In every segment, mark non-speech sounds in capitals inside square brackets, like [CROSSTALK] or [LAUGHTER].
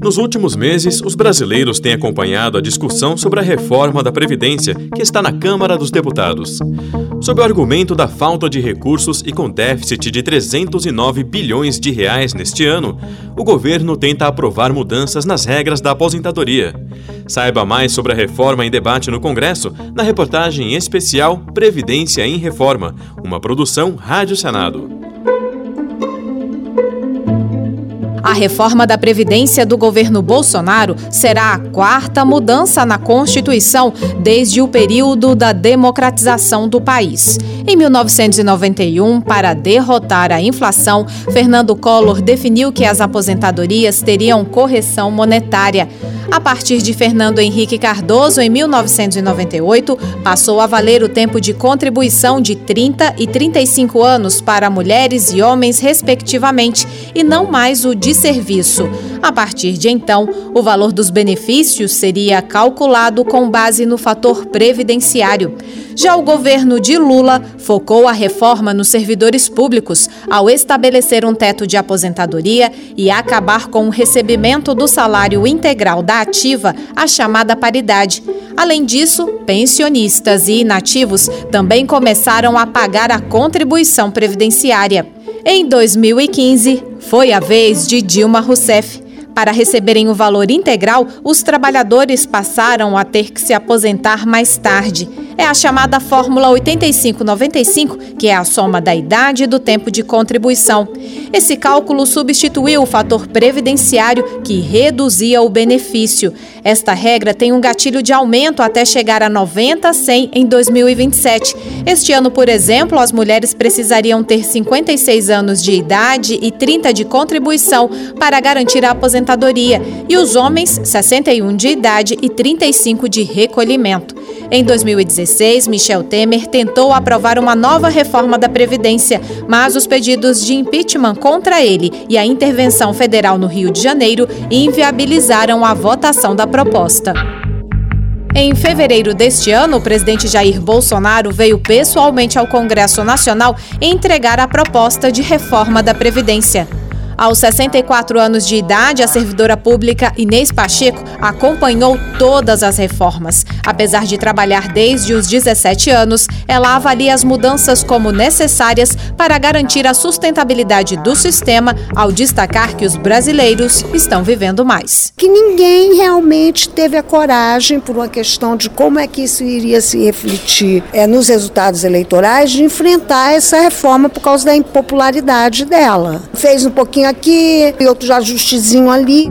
Nos últimos meses, os brasileiros têm acompanhado a discussão sobre a reforma da Previdência que está na Câmara dos Deputados. Sob o argumento da falta de recursos e com déficit de 309 bilhões de reais neste ano, o governo tenta aprovar mudanças nas regras da aposentadoria. Saiba mais sobre a reforma em debate no Congresso na reportagem especial Previdência em Reforma, uma produção Rádio Senado. A reforma da Previdência do governo Bolsonaro será a quarta mudança na Constituição desde o período da democratização do país. Em 1991, para derrotar a inflação, Fernando Collor definiu que as aposentadorias teriam correção monetária. A partir de Fernando Henrique Cardoso, em 1998, passou a valer o tempo de contribuição de 30 e 35 anos para mulheres e homens, respectivamente, e não mais o de serviço. A partir de então, o valor dos benefícios seria calculado com base no fator previdenciário. Já o governo de Lula focou a reforma nos servidores públicos ao estabelecer um teto de aposentadoria e acabar com o recebimento do salário integral da ativa, a chamada paridade. Além disso, pensionistas e inativos também começaram a pagar a contribuição previdenciária. Em 2015, foi a vez de Dilma Rousseff. Para receberem o valor integral, os trabalhadores passaram a ter que se aposentar mais tarde. É a chamada Fórmula 8595, que é a soma da idade e do tempo de contribuição. Esse cálculo substituiu o fator previdenciário, que reduzia o benefício. Esta regra tem um gatilho de aumento até chegar a 90 a 100 em 2027. Este ano, por exemplo, as mulheres precisariam ter 56 anos de idade e 30 de contribuição para garantir a aposentadoria, e os homens, 61 de idade e 35 de recolhimento. Em 2016, Michel Temer tentou aprovar uma nova reforma da Previdência, mas os pedidos de impeachment contra ele e a intervenção federal no Rio de Janeiro inviabilizaram a votação da proposta. Em fevereiro deste ano, o presidente Jair Bolsonaro veio pessoalmente ao Congresso Nacional entregar a proposta de reforma da Previdência. Aos 64 anos de idade, a servidora pública Inês Pacheco acompanhou todas as reformas. Apesar de trabalhar desde os 17 anos, ela avalia as mudanças como necessárias para garantir a sustentabilidade do sistema, ao destacar que os brasileiros estão vivendo mais. Que ninguém realmente teve a coragem, por uma questão de como é que isso iria se refletir é, nos resultados eleitorais, de enfrentar essa reforma por causa da impopularidade dela. Fez um pouquinho aqui e outro ajustezinho ali.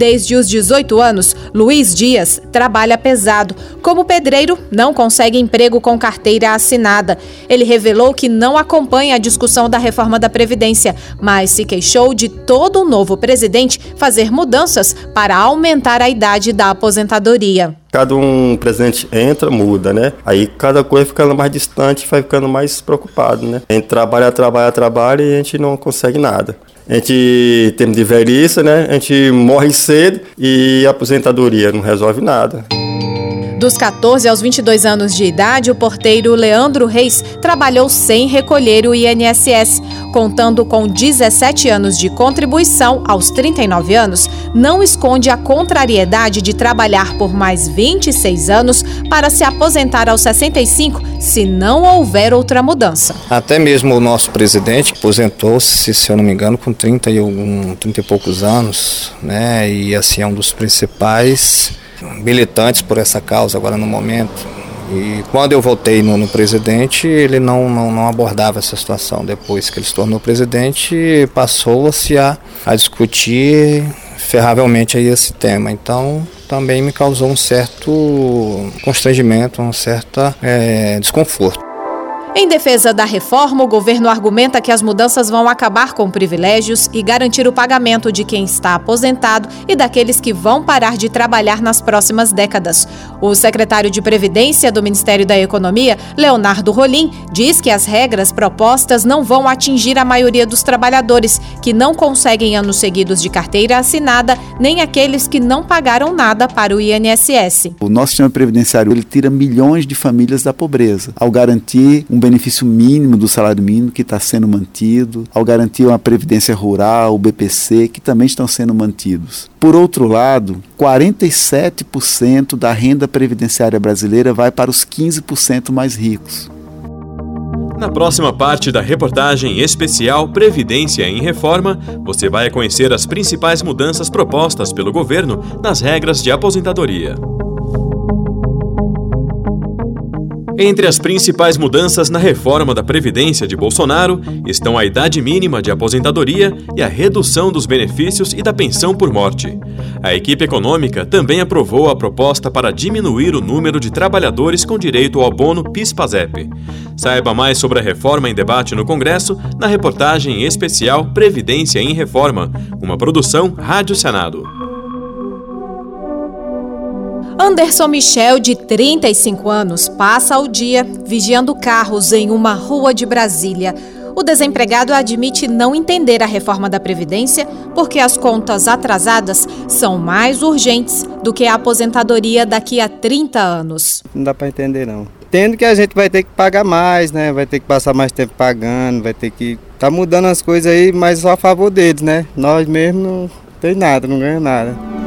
Desde os 18 anos, Luiz Dias trabalha pesado. Como pedreiro, não consegue emprego com carteira assinada. Ele revelou que não acompanha a discussão da reforma da Previdência, mas se queixou de todo o novo presidente fazer mudanças para aumentar a idade da aposentadoria. Cada um presidente entra, muda, né? Aí cada coisa ficando mais distante, vai ficando mais preocupado, né? A gente trabalha, trabalha, trabalha e a gente não consegue nada. A gente tem de velhice, né? A gente morre cedo e a aposentadoria não resolve nada. Dos 14 aos 22 anos de idade, o porteiro Leandro Reis trabalhou sem recolher o INSS. Contando com 17 anos de contribuição aos 39 anos, não esconde a contrariedade de trabalhar por mais 26 anos para se aposentar aos 65 se não houver outra mudança. Até mesmo o nosso presidente aposentou-se, se eu não me engano, com 30 e, um, 30 e poucos anos, né? E assim é um dos principais militantes por essa causa agora no momento. E quando eu voltei no, no presidente, ele não, não, não, abordava essa situação. Depois que ele se tornou presidente, passou-se a, a discutir ferravelmente aí esse tema. Então, também me causou um certo constrangimento, um certo é, desconforto. Em defesa da reforma, o governo argumenta que as mudanças vão acabar com privilégios e garantir o pagamento de quem está aposentado e daqueles que vão parar de trabalhar nas próximas décadas. O secretário de Previdência do Ministério da Economia, Leonardo Rolim, diz que as regras propostas não vão atingir a maioria dos trabalhadores que não conseguem anos seguidos de carteira assinada, nem aqueles que não pagaram nada para o INSS. O nosso sistema previdenciário ele tira milhões de famílias da pobreza ao garantir um benefício mínimo do salário mínimo que está sendo mantido, ao garantir uma previdência rural, o BPC, que também estão sendo mantidos. Por outro lado, 47% da renda previdenciária brasileira vai para os 15% mais ricos. Na próxima parte da reportagem especial Previdência em Reforma, você vai conhecer as principais mudanças propostas pelo governo nas regras de aposentadoria. Entre as principais mudanças na reforma da Previdência de Bolsonaro estão a idade mínima de aposentadoria e a redução dos benefícios e da pensão por morte. A equipe econômica também aprovou a proposta para diminuir o número de trabalhadores com direito ao abono PIS-PASEP. Saiba mais sobre a reforma em debate no Congresso na reportagem especial Previdência em Reforma, uma produção Rádio Senado. Anderson Michel, de 35 anos, passa o dia vigiando carros em uma rua de Brasília. O desempregado admite não entender a reforma da Previdência porque as contas atrasadas são mais urgentes do que a aposentadoria daqui a 30 anos. Não dá para entender, não. Tendo que a gente vai ter que pagar mais, né? Vai ter que passar mais tempo pagando, vai ter que. Tá mudando as coisas aí, mas só a favor deles, né? Nós mesmo não tem nada, não ganha nada.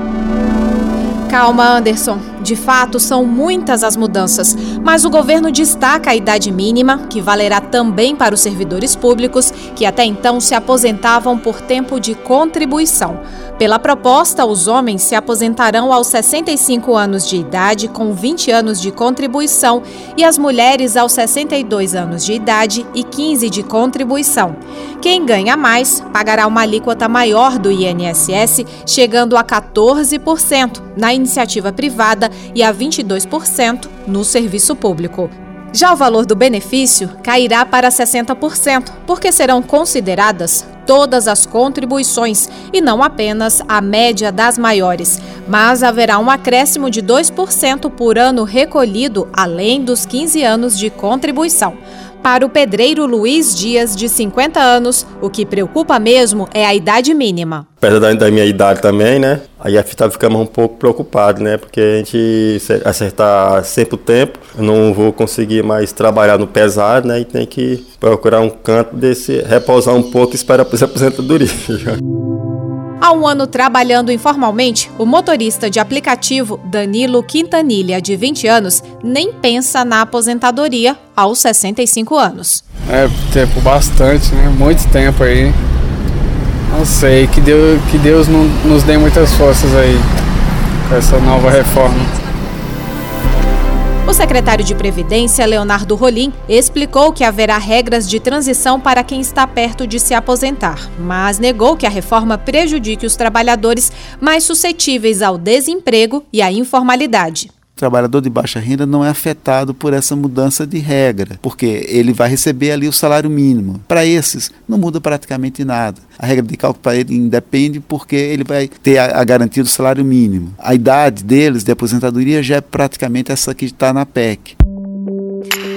Calma, Anderson. De fato, são muitas as mudanças, mas o governo destaca a idade mínima, que valerá também para os servidores públicos que até então se aposentavam por tempo de contribuição. Pela proposta, os homens se aposentarão aos 65 anos de idade, com 20 anos de contribuição, e as mulheres aos 62 anos de idade e 15 de contribuição. Quem ganha mais pagará uma alíquota maior do INSS, chegando a 14% na iniciativa privada e a 22% no serviço público. Já o valor do benefício cairá para 60%, porque serão consideradas todas as contribuições e não apenas a média das maiores. Mas haverá um acréscimo de 2% por ano recolhido, além dos 15 anos de contribuição. Para o pedreiro Luiz Dias, de 50 anos, o que preocupa mesmo é a idade mínima. Apesar da minha idade também, né? Aí a fita ficamos um pouco preocupado, né? Porque a gente acertar sempre o tempo, não vou conseguir mais trabalhar no pesado, né? E tem que procurar um canto desse, repousar um pouco e esperar a aposentadoria. [LAUGHS] Há um ano trabalhando informalmente, o motorista de aplicativo Danilo Quintanilha, de 20 anos, nem pensa na aposentadoria aos 65 anos. É, tempo bastante, né? Muito tempo aí. Não sei, que Deus, que Deus nos dê muitas forças aí com essa nova reforma. O secretário de Previdência, Leonardo Rolim, explicou que haverá regras de transição para quem está perto de se aposentar, mas negou que a reforma prejudique os trabalhadores mais suscetíveis ao desemprego e à informalidade trabalhador de baixa renda não é afetado por essa mudança de regra, porque ele vai receber ali o salário mínimo. Para esses, não muda praticamente nada. A regra de cálculo para ele independe porque ele vai ter a, a, garantia do salário mínimo. A idade deles de aposentadoria já é praticamente essa que está na PEC.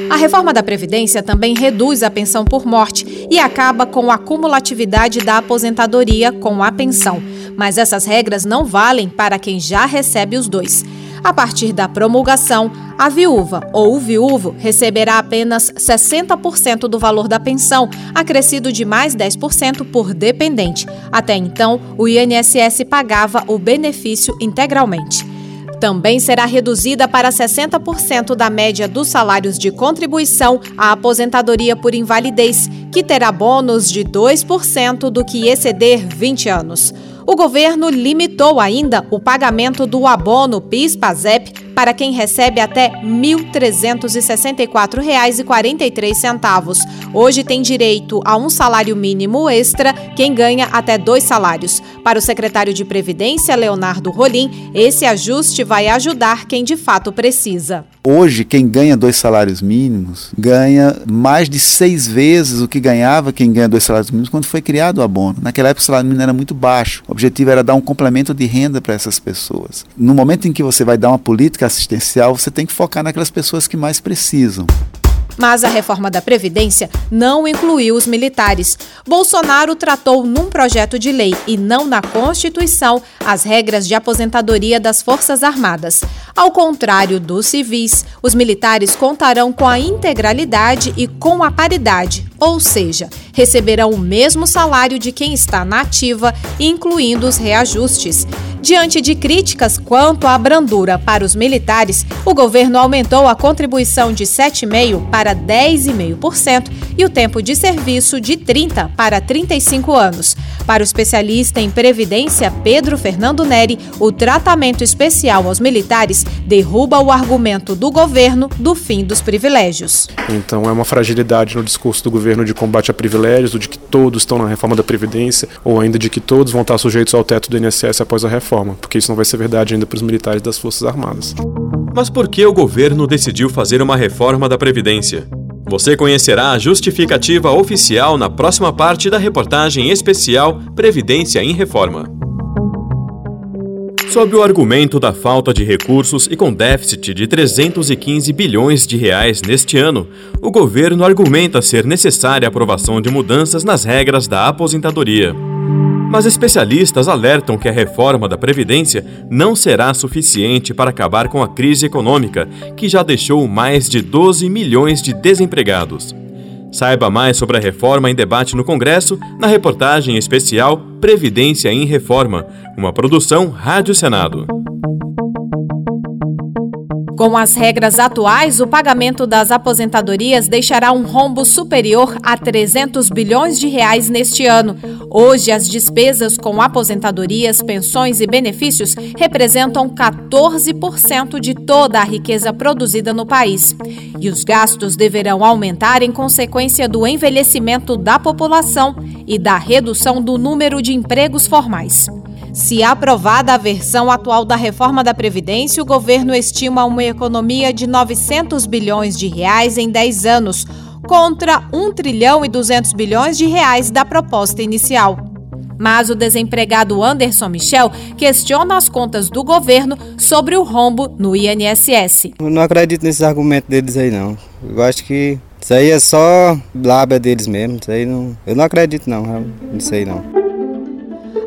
A reforma da Previdência também reduz a pensão por morte e acaba com a cumulatividade da aposentadoria com a pensão. Mas essas regras não valem para quem já recebe os dois. A partir da promulgação, a viúva ou o viúvo receberá apenas 60% do valor da pensão, acrescido de mais 10% por dependente. Até então, o INSS pagava o benefício integralmente. Também será reduzida para 60% da média dos salários de contribuição à aposentadoria por invalidez, que terá bônus de 2% do que exceder 20 anos. O governo limitou ainda o pagamento do abono PIS-PASEP para quem recebe até R$ 1.364,43. Hoje tem direito a um salário mínimo extra quem ganha até dois salários. Para o secretário de Previdência, Leonardo Rolim, esse ajuste vai ajudar quem de fato precisa. Hoje, quem ganha dois salários mínimos ganha mais de seis vezes o que ganhava quem ganha dois salários mínimos quando foi criado o abono. Naquela época, o salário mínimo era muito baixo. O objetivo era dar um complemento de renda para essas pessoas. No momento em que você vai dar uma política assistencial, você tem que focar naquelas pessoas que mais precisam. Mas a reforma da Previdência não incluiu os militares. Bolsonaro tratou num projeto de lei e não na Constituição as regras de aposentadoria das Forças Armadas. Ao contrário dos civis, os militares contarão com a integralidade e com a paridade, ou seja, receberão o mesmo salário de quem está na ativa, incluindo os reajustes. Diante de críticas quanto à brandura para os militares, o governo aumentou a contribuição de 7,5% para 10,5% e o tempo de serviço de 30 para 35 anos. Para o especialista em previdência Pedro Fernando Neri, o tratamento especial aos militares derruba o argumento do governo do fim dos privilégios. Então é uma fragilidade no discurso do governo de combate a privilégios, de que todos estão na reforma da Previdência, ou ainda de que todos vão estar sujeitos ao teto do INSS após a reforma, porque isso não vai ser verdade ainda para os militares das Forças Armadas. Mas por que o governo decidiu fazer uma reforma da Previdência? Você conhecerá a justificativa oficial na próxima parte da reportagem especial Previdência em Reforma. Sob o argumento da falta de recursos e com déficit de 315 bilhões de reais neste ano, o governo argumenta ser necessária a aprovação de mudanças nas regras da aposentadoria. Mas especialistas alertam que a reforma da Previdência não será suficiente para acabar com a crise econômica, que já deixou mais de 12 milhões de desempregados. Saiba mais sobre a reforma em debate no Congresso na reportagem especial Previdência em Reforma, uma produção Rádio Senado. Com as regras atuais, o pagamento das aposentadorias deixará um rombo superior a 300 bilhões de reais neste ano. Hoje, as despesas com aposentadorias, pensões e benefícios representam 14% de toda a riqueza produzida no país. E os gastos deverão aumentar em consequência do envelhecimento da população e da redução do número de empregos formais. Se aprovada a versão atual da reforma da Previdência, o governo estima uma economia de 900 bilhões de reais em 10 anos, contra 1 trilhão e 200 bilhões de reais da proposta inicial. Mas o desempregado Anderson Michel questiona as contas do governo sobre o rombo no INSS. Eu não acredito nesses argumentos deles aí, não. Eu acho que isso aí é só lábia deles mesmo. Isso aí não, eu não acredito, não, nisso aí não.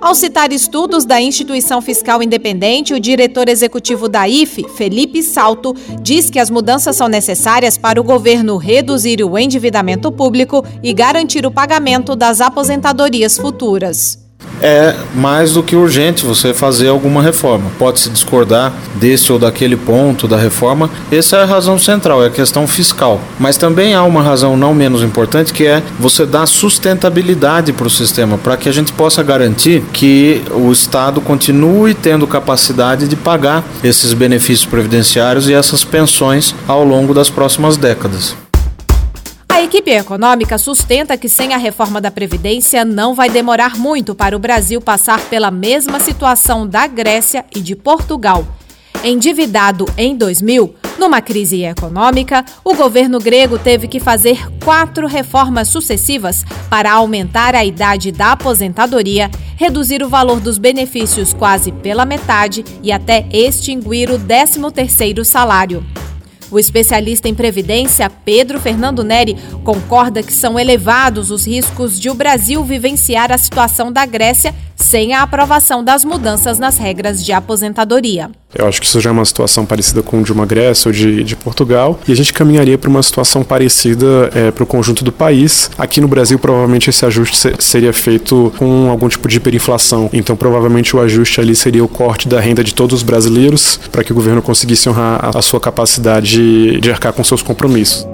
Ao citar estudos da Instituição Fiscal Independente, o diretor executivo da IFE, Felipe Salto, diz que as mudanças são necessárias para o governo reduzir o endividamento público e garantir o pagamento das aposentadorias futuras é mais do que urgente você fazer alguma reforma. Pode-se discordar desse ou daquele ponto da reforma, essa é a razão central, é a questão fiscal. Mas também há uma razão não menos importante que é você dar sustentabilidade para o sistema, para que a gente possa garantir que o Estado continue tendo capacidade de pagar esses benefícios previdenciários e essas pensões ao longo das próximas décadas. A equipe econômica sustenta que sem a reforma da Previdência não vai demorar muito para o Brasil passar pela mesma situação da Grécia e de Portugal. Endividado em 2000, numa crise econômica, o governo grego teve que fazer quatro reformas sucessivas para aumentar a idade da aposentadoria, reduzir o valor dos benefícios quase pela metade e até extinguir o 13º salário. O especialista em previdência, Pedro Fernando Neri, concorda que são elevados os riscos de o Brasil vivenciar a situação da Grécia sem a aprovação das mudanças nas regras de aposentadoria. Eu acho que isso já é uma situação parecida com de uma Grécia ou de, de Portugal, e a gente caminharia para uma situação parecida é, para o conjunto do país. Aqui no Brasil, provavelmente esse ajuste seria feito com algum tipo de hiperinflação, então provavelmente o ajuste ali seria o corte da renda de todos os brasileiros para que o governo conseguisse honrar a sua capacidade de, de arcar com seus compromissos.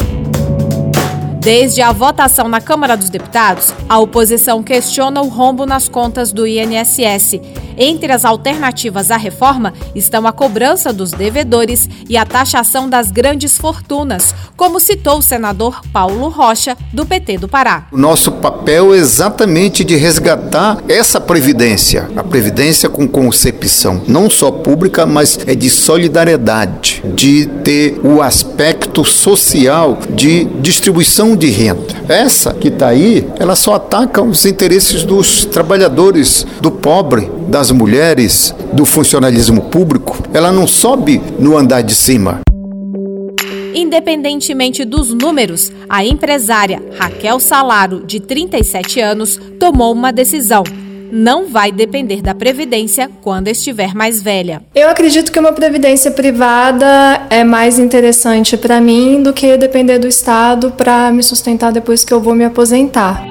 Desde a votação na Câmara dos Deputados, a oposição questiona o rombo nas contas do INSS. Entre as alternativas à reforma estão a cobrança dos devedores e a taxação das grandes fortunas, como citou o senador Paulo Rocha, do PT do Pará. O nosso papel é exatamente de resgatar essa previdência, a previdência com concepção não só pública, mas é de solidariedade, de ter o aspecto social de distribuição de renda. Essa que está aí, ela só ataca os interesses dos trabalhadores, do pobre, das mulheres, do funcionalismo público. Ela não sobe no andar de cima. Independentemente dos números, a empresária Raquel Salaro, de 37 anos, tomou uma decisão não vai depender da previdência quando estiver mais velha. Eu acredito que uma previdência privada é mais interessante para mim do que depender do Estado para me sustentar depois que eu vou me aposentar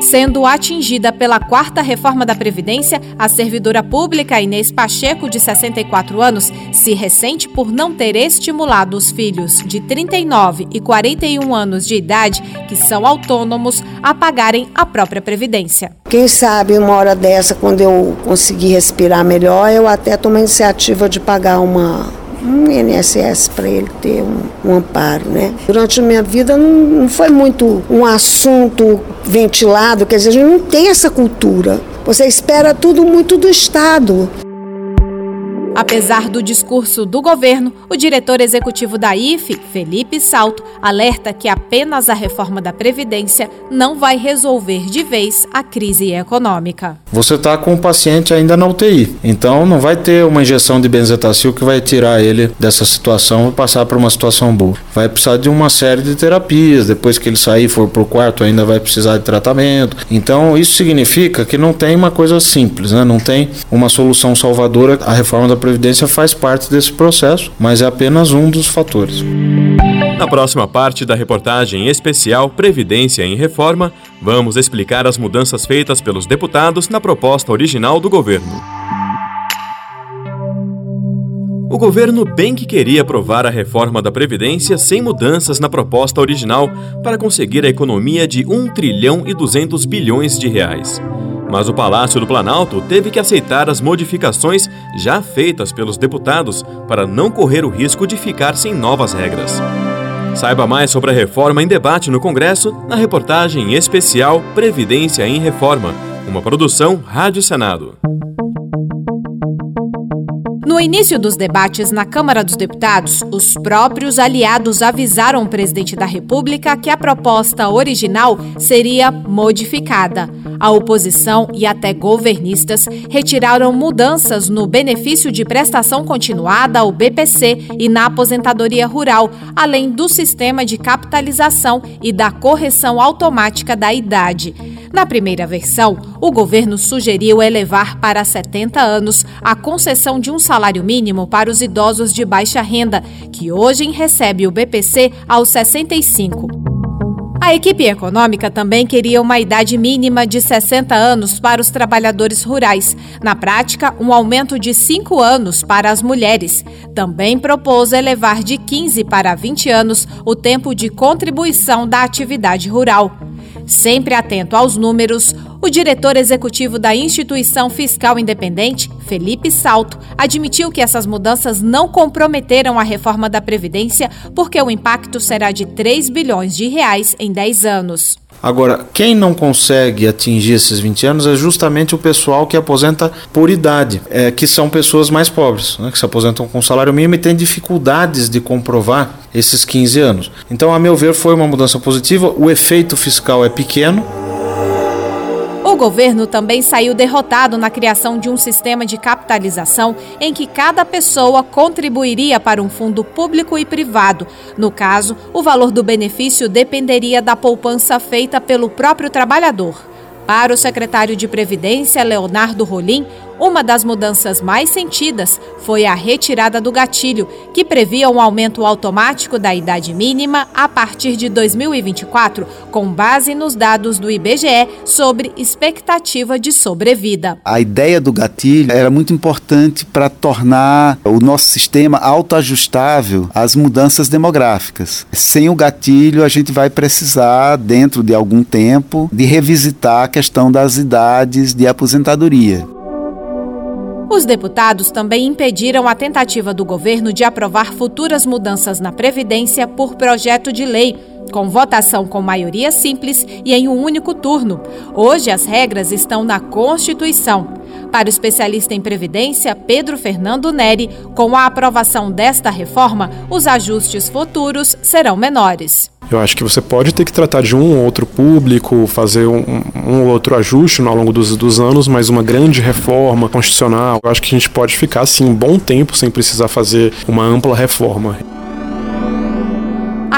sendo atingida pela quarta reforma da Previdência, a servidora pública Inês Pacheco, de 64 anos, se ressente por não ter estimulado os filhos de 39 e 41 anos de idade, que são autônomos, a pagarem a própria Previdência. Quem sabe uma hora dessa, quando eu conseguir respirar melhor, eu até tomo a iniciativa de pagar uma um INSS para ele ter um, um, amparo, né? Durante a minha vida não, não foi muito um assunto ventilado, quer dizer, a gente não tem essa cultura. Você espera tudo muito do Estado. Apesar do discurso do governo, o diretor executivo da IFE, Felipe Salto, alerta que apenas a reforma da Previdência não vai resolver de vez a crise econômica. Você está com o paciente ainda na UTI, então não vai ter uma injeção de benzetacil que vai tirar ele dessa situação e passar para uma situação boa. Vai precisar de uma série de terapias, depois que ele sair e for para o quarto ainda vai precisar de tratamento. Então isso significa que não tem uma coisa simples, né? não tem uma solução salvadora. A reforma da Previdência Previdência faz parte desse processo, mas é apenas um dos fatores. Na próxima parte da reportagem especial Previdência em Reforma, vamos explicar as mudanças feitas pelos deputados na proposta original do governo. O governo bem que queria aprovar a reforma da Previdência sem mudanças na proposta original para conseguir a economia de 1 trilhão e 200 bilhões de reais. Mas o Palácio do Planalto teve que aceitar as modificações já feitas pelos deputados para não correr o risco de ficar sem novas regras. Saiba mais sobre a reforma em debate no Congresso na reportagem especial Previdência em Reforma, uma produção Rádio Senado. No início dos debates na Câmara dos Deputados, os próprios aliados avisaram o presidente da República que a proposta original seria modificada. A oposição e até governistas retiraram mudanças no benefício de prestação continuada, o BPC, e na aposentadoria rural, além do sistema de capitalização e da correção automática da idade. Na primeira versão, o governo sugeriu elevar para 70 anos a concessão de um salário mínimo para os idosos de baixa renda, que hoje recebe o BPC aos 65. A equipe econômica também queria uma idade mínima de 60 anos para os trabalhadores rurais. Na prática, um aumento de 5 anos para as mulheres. Também propôs elevar de 15 para 20 anos o tempo de contribuição da atividade rural. Sempre atento aos números, o diretor executivo da instituição fiscal independente, Felipe Salto, admitiu que essas mudanças não comprometeram a reforma da Previdência porque o impacto será de 3 bilhões de reais em 10 anos. Agora, quem não consegue atingir esses 20 anos é justamente o pessoal que aposenta por idade, é, que são pessoas mais pobres, né, que se aposentam com salário mínimo e têm dificuldades de comprovar esses 15 anos. Então, a meu ver, foi uma mudança positiva. O efeito fiscal é pequeno, governo também saiu derrotado na criação de um sistema de capitalização em que cada pessoa contribuiria para um fundo público e privado. No caso, o valor do benefício dependeria da poupança feita pelo próprio trabalhador. Para o secretário de Previdência, Leonardo Rolim, uma das mudanças mais sentidas foi a retirada do gatilho, que previa um aumento automático da idade mínima a partir de 2024, com base nos dados do IBGE sobre expectativa de sobrevida. A ideia do gatilho era muito importante para tornar o nosso sistema autoajustável às mudanças demográficas. Sem o gatilho, a gente vai precisar, dentro de algum tempo, de revisitar a questão das idades de aposentadoria. Os deputados também impediram a tentativa do governo de aprovar futuras mudanças na Previdência por projeto de lei, com votação com maioria simples e em um único turno. Hoje, as regras estão na Constituição. Para o especialista em Previdência, Pedro Fernando Neri, com a aprovação desta reforma, os ajustes futuros serão menores. Eu acho que você pode ter que tratar de um ou outro público, fazer um, um ou outro ajuste ao longo dos, dos anos, mas uma grande reforma constitucional, eu acho que a gente pode ficar assim um bom tempo sem precisar fazer uma ampla reforma.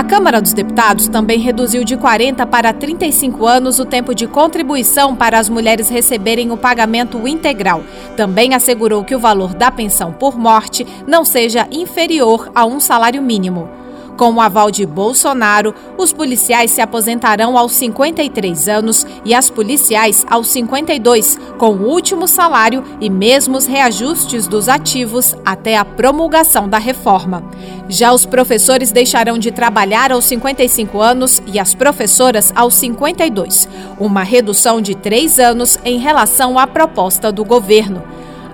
A Câmara dos Deputados também reduziu de 40 para 35 anos o tempo de contribuição para as mulheres receberem o pagamento integral. Também assegurou que o valor da pensão por morte não seja inferior a um salário mínimo. Com o aval de Bolsonaro, os policiais se aposentarão aos 53 anos e as policiais aos 52, com o último salário e mesmos reajustes dos ativos até a promulgação da reforma. Já os professores deixarão de trabalhar aos 55 anos e as professoras aos 52, uma redução de três anos em relação à proposta do governo.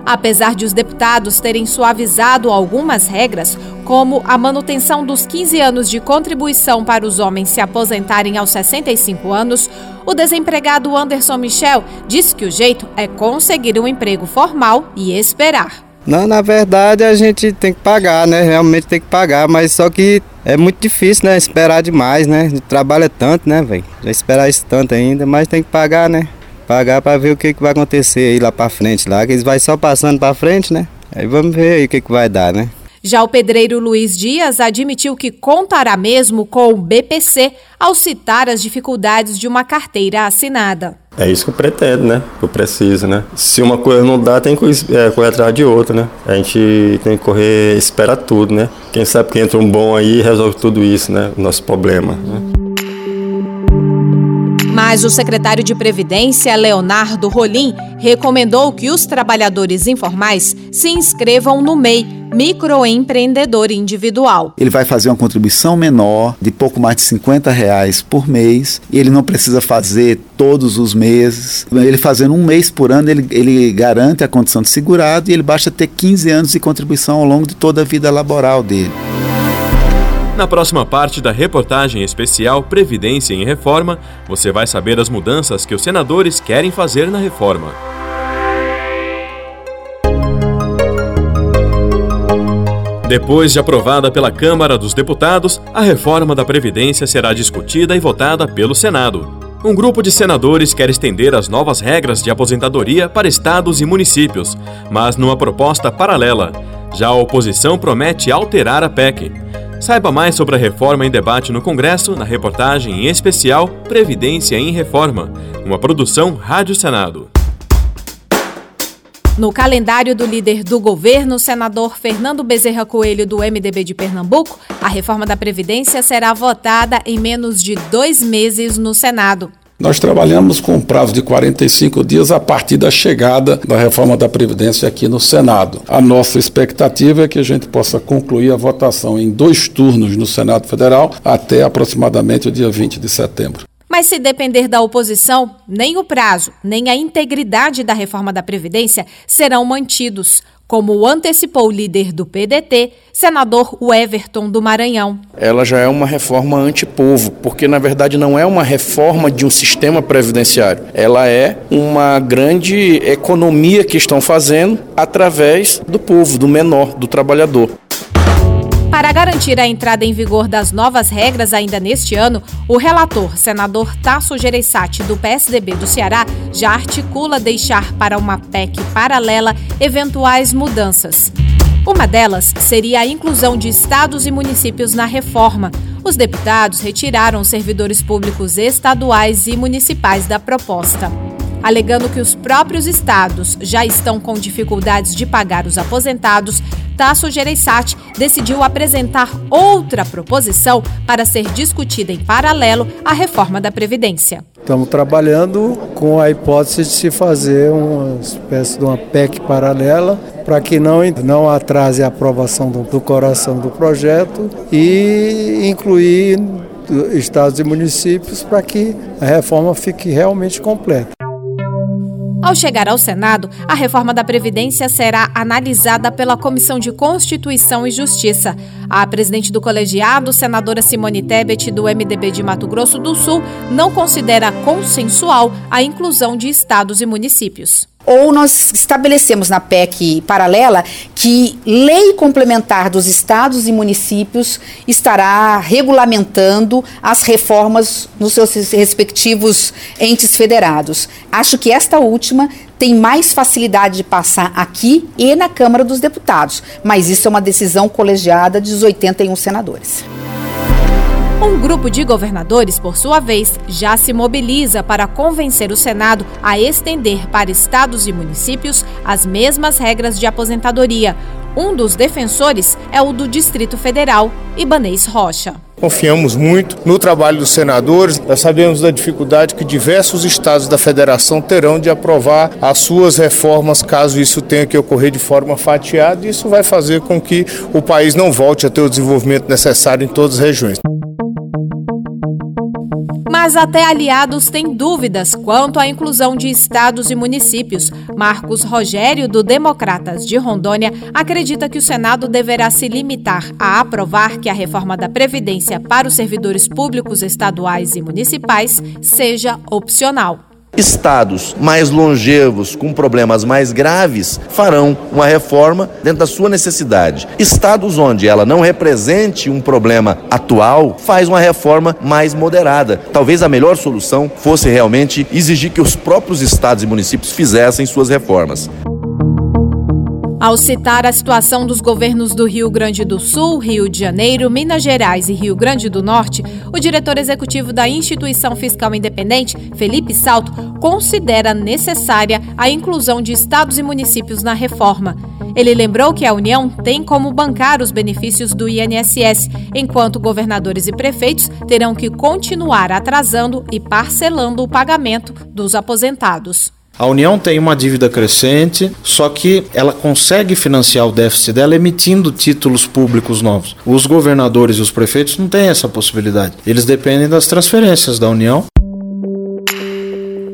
Apesar de os deputados terem suavizado algumas regras, como a manutenção dos 15 anos de contribuição para os homens se aposentarem aos 65 anos, o desempregado Anderson Michel disse que o jeito é conseguir um emprego formal e esperar. Não, na verdade a gente tem que pagar, né? Realmente tem que pagar, mas só que é muito difícil, né? Esperar demais, né? Trabalha tanto, né, velho? Já esperar isso tanto ainda, mas tem que pagar, né? pagar para ver o que, que vai acontecer aí lá para frente, lá que eles vai só passando para frente, né? Aí vamos ver aí o que, que vai dar, né? Já o pedreiro Luiz Dias admitiu que contará mesmo com o BPC ao citar as dificuldades de uma carteira assinada. É isso que eu pretendo, né? Eu preciso, né? Se uma coisa não dá, tem que é, correr atrás de outra, né? A gente tem que correr, espera tudo, né? Quem sabe que entra um bom aí resolve tudo isso, né? O nosso problema. Né? Mas o secretário de Previdência, Leonardo Rolim, recomendou que os trabalhadores informais se inscrevam no MEI, microempreendedor individual. Ele vai fazer uma contribuição menor de pouco mais de 50 reais por mês e ele não precisa fazer todos os meses. Ele fazendo um mês por ano, ele, ele garante a condição de segurado e ele basta ter 15 anos de contribuição ao longo de toda a vida laboral dele. Na próxima parte da reportagem especial Previdência em Reforma, você vai saber as mudanças que os senadores querem fazer na reforma. Depois de aprovada pela Câmara dos Deputados, a reforma da Previdência será discutida e votada pelo Senado. Um grupo de senadores quer estender as novas regras de aposentadoria para estados e municípios, mas numa proposta paralela. Já a oposição promete alterar a PEC. Saiba mais sobre a reforma em debate no Congresso na reportagem em especial Previdência em Reforma, uma produção Rádio Senado. No calendário do líder do governo, senador Fernando Bezerra Coelho, do MDB de Pernambuco, a reforma da Previdência será votada em menos de dois meses no Senado. Nós trabalhamos com um prazo de 45 dias a partir da chegada da reforma da Previdência aqui no Senado. A nossa expectativa é que a gente possa concluir a votação em dois turnos no Senado Federal até aproximadamente o dia 20 de setembro. Mas se depender da oposição, nem o prazo, nem a integridade da reforma da Previdência serão mantidos como antecipou o líder do PDT, senador Everton do Maranhão. Ela já é uma reforma antipovo, porque na verdade não é uma reforma de um sistema previdenciário. Ela é uma grande economia que estão fazendo através do povo, do menor, do trabalhador. Para garantir a entrada em vigor das novas regras ainda neste ano, o relator, senador Tasso Gereissati, do PSDB do Ceará, já articula deixar para uma PEC paralela eventuais mudanças. Uma delas seria a inclusão de estados e municípios na reforma. Os deputados retiraram servidores públicos estaduais e municipais da proposta alegando que os próprios estados já estão com dificuldades de pagar os aposentados, Tasso Gereissati decidiu apresentar outra proposição para ser discutida em paralelo à reforma da Previdência. Estamos trabalhando com a hipótese de se fazer uma espécie de uma PEC paralela para que não, não atrase a aprovação do, do coração do projeto e incluir estados e municípios para que a reforma fique realmente completa. Ao chegar ao Senado, a reforma da Previdência será analisada pela Comissão de Constituição e Justiça. A presidente do colegiado, senadora Simone Tebet, do MDB de Mato Grosso do Sul, não considera consensual a inclusão de estados e municípios ou nós estabelecemos na PEC paralela que lei complementar dos estados e municípios estará regulamentando as reformas nos seus respectivos entes federados. Acho que esta última tem mais facilidade de passar aqui e na Câmara dos Deputados, mas isso é uma decisão colegiada dos 81 senadores. Um grupo de governadores, por sua vez, já se mobiliza para convencer o Senado a estender para estados e municípios as mesmas regras de aposentadoria. Um dos defensores é o do Distrito Federal, Ibanês Rocha. Confiamos muito no trabalho dos senadores. Nós sabemos da dificuldade que diversos estados da federação terão de aprovar as suas reformas caso isso tenha que ocorrer de forma fatiada. Isso vai fazer com que o país não volte a ter o desenvolvimento necessário em todas as regiões. Mas até aliados têm dúvidas quanto à inclusão de estados e municípios. Marcos Rogério, do Democratas de Rondônia, acredita que o Senado deverá se limitar a aprovar que a reforma da Previdência para os servidores públicos estaduais e municipais seja opcional. Estados mais longevos, com problemas mais graves, farão uma reforma dentro da sua necessidade. Estados onde ela não represente um problema atual, faz uma reforma mais moderada. Talvez a melhor solução fosse realmente exigir que os próprios estados e municípios fizessem suas reformas. Ao citar a situação dos governos do Rio Grande do Sul, Rio de Janeiro, Minas Gerais e Rio Grande do Norte, o diretor executivo da Instituição Fiscal Independente, Felipe Salto, considera necessária a inclusão de estados e municípios na reforma. Ele lembrou que a União tem como bancar os benefícios do INSS, enquanto governadores e prefeitos terão que continuar atrasando e parcelando o pagamento dos aposentados. A União tem uma dívida crescente, só que ela consegue financiar o déficit dela emitindo títulos públicos novos. Os governadores e os prefeitos não têm essa possibilidade. Eles dependem das transferências da União.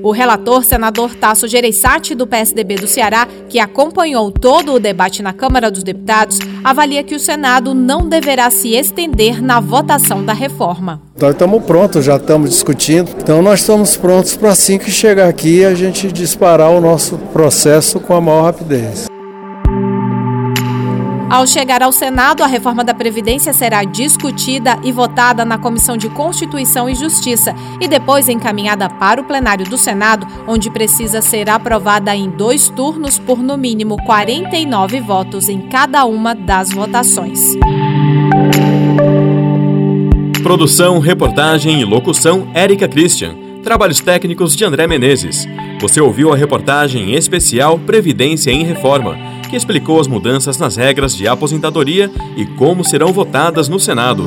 O relator, senador Tasso Gereissati, do PSDB do Ceará, que acompanhou todo o debate na Câmara dos Deputados, avalia que o Senado não deverá se estender na votação da reforma. Nós estamos prontos, já estamos discutindo. Então nós estamos prontos para assim que chegar aqui a gente disparar o nosso processo com a maior rapidez. Ao chegar ao Senado, a reforma da Previdência será discutida e votada na Comissão de Constituição e Justiça e depois encaminhada para o plenário do Senado, onde precisa ser aprovada em dois turnos por no mínimo 49 votos em cada uma das votações. Produção, reportagem e locução Érica Christian. Trabalhos técnicos de André Menezes. Você ouviu a reportagem especial Previdência em Reforma que explicou as mudanças nas regras de aposentadoria e como serão votadas no Senado.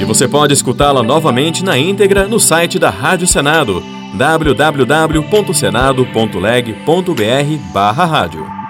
E você pode escutá-la novamente na íntegra no site da Rádio Senado, www.senado.leg.br/rádio.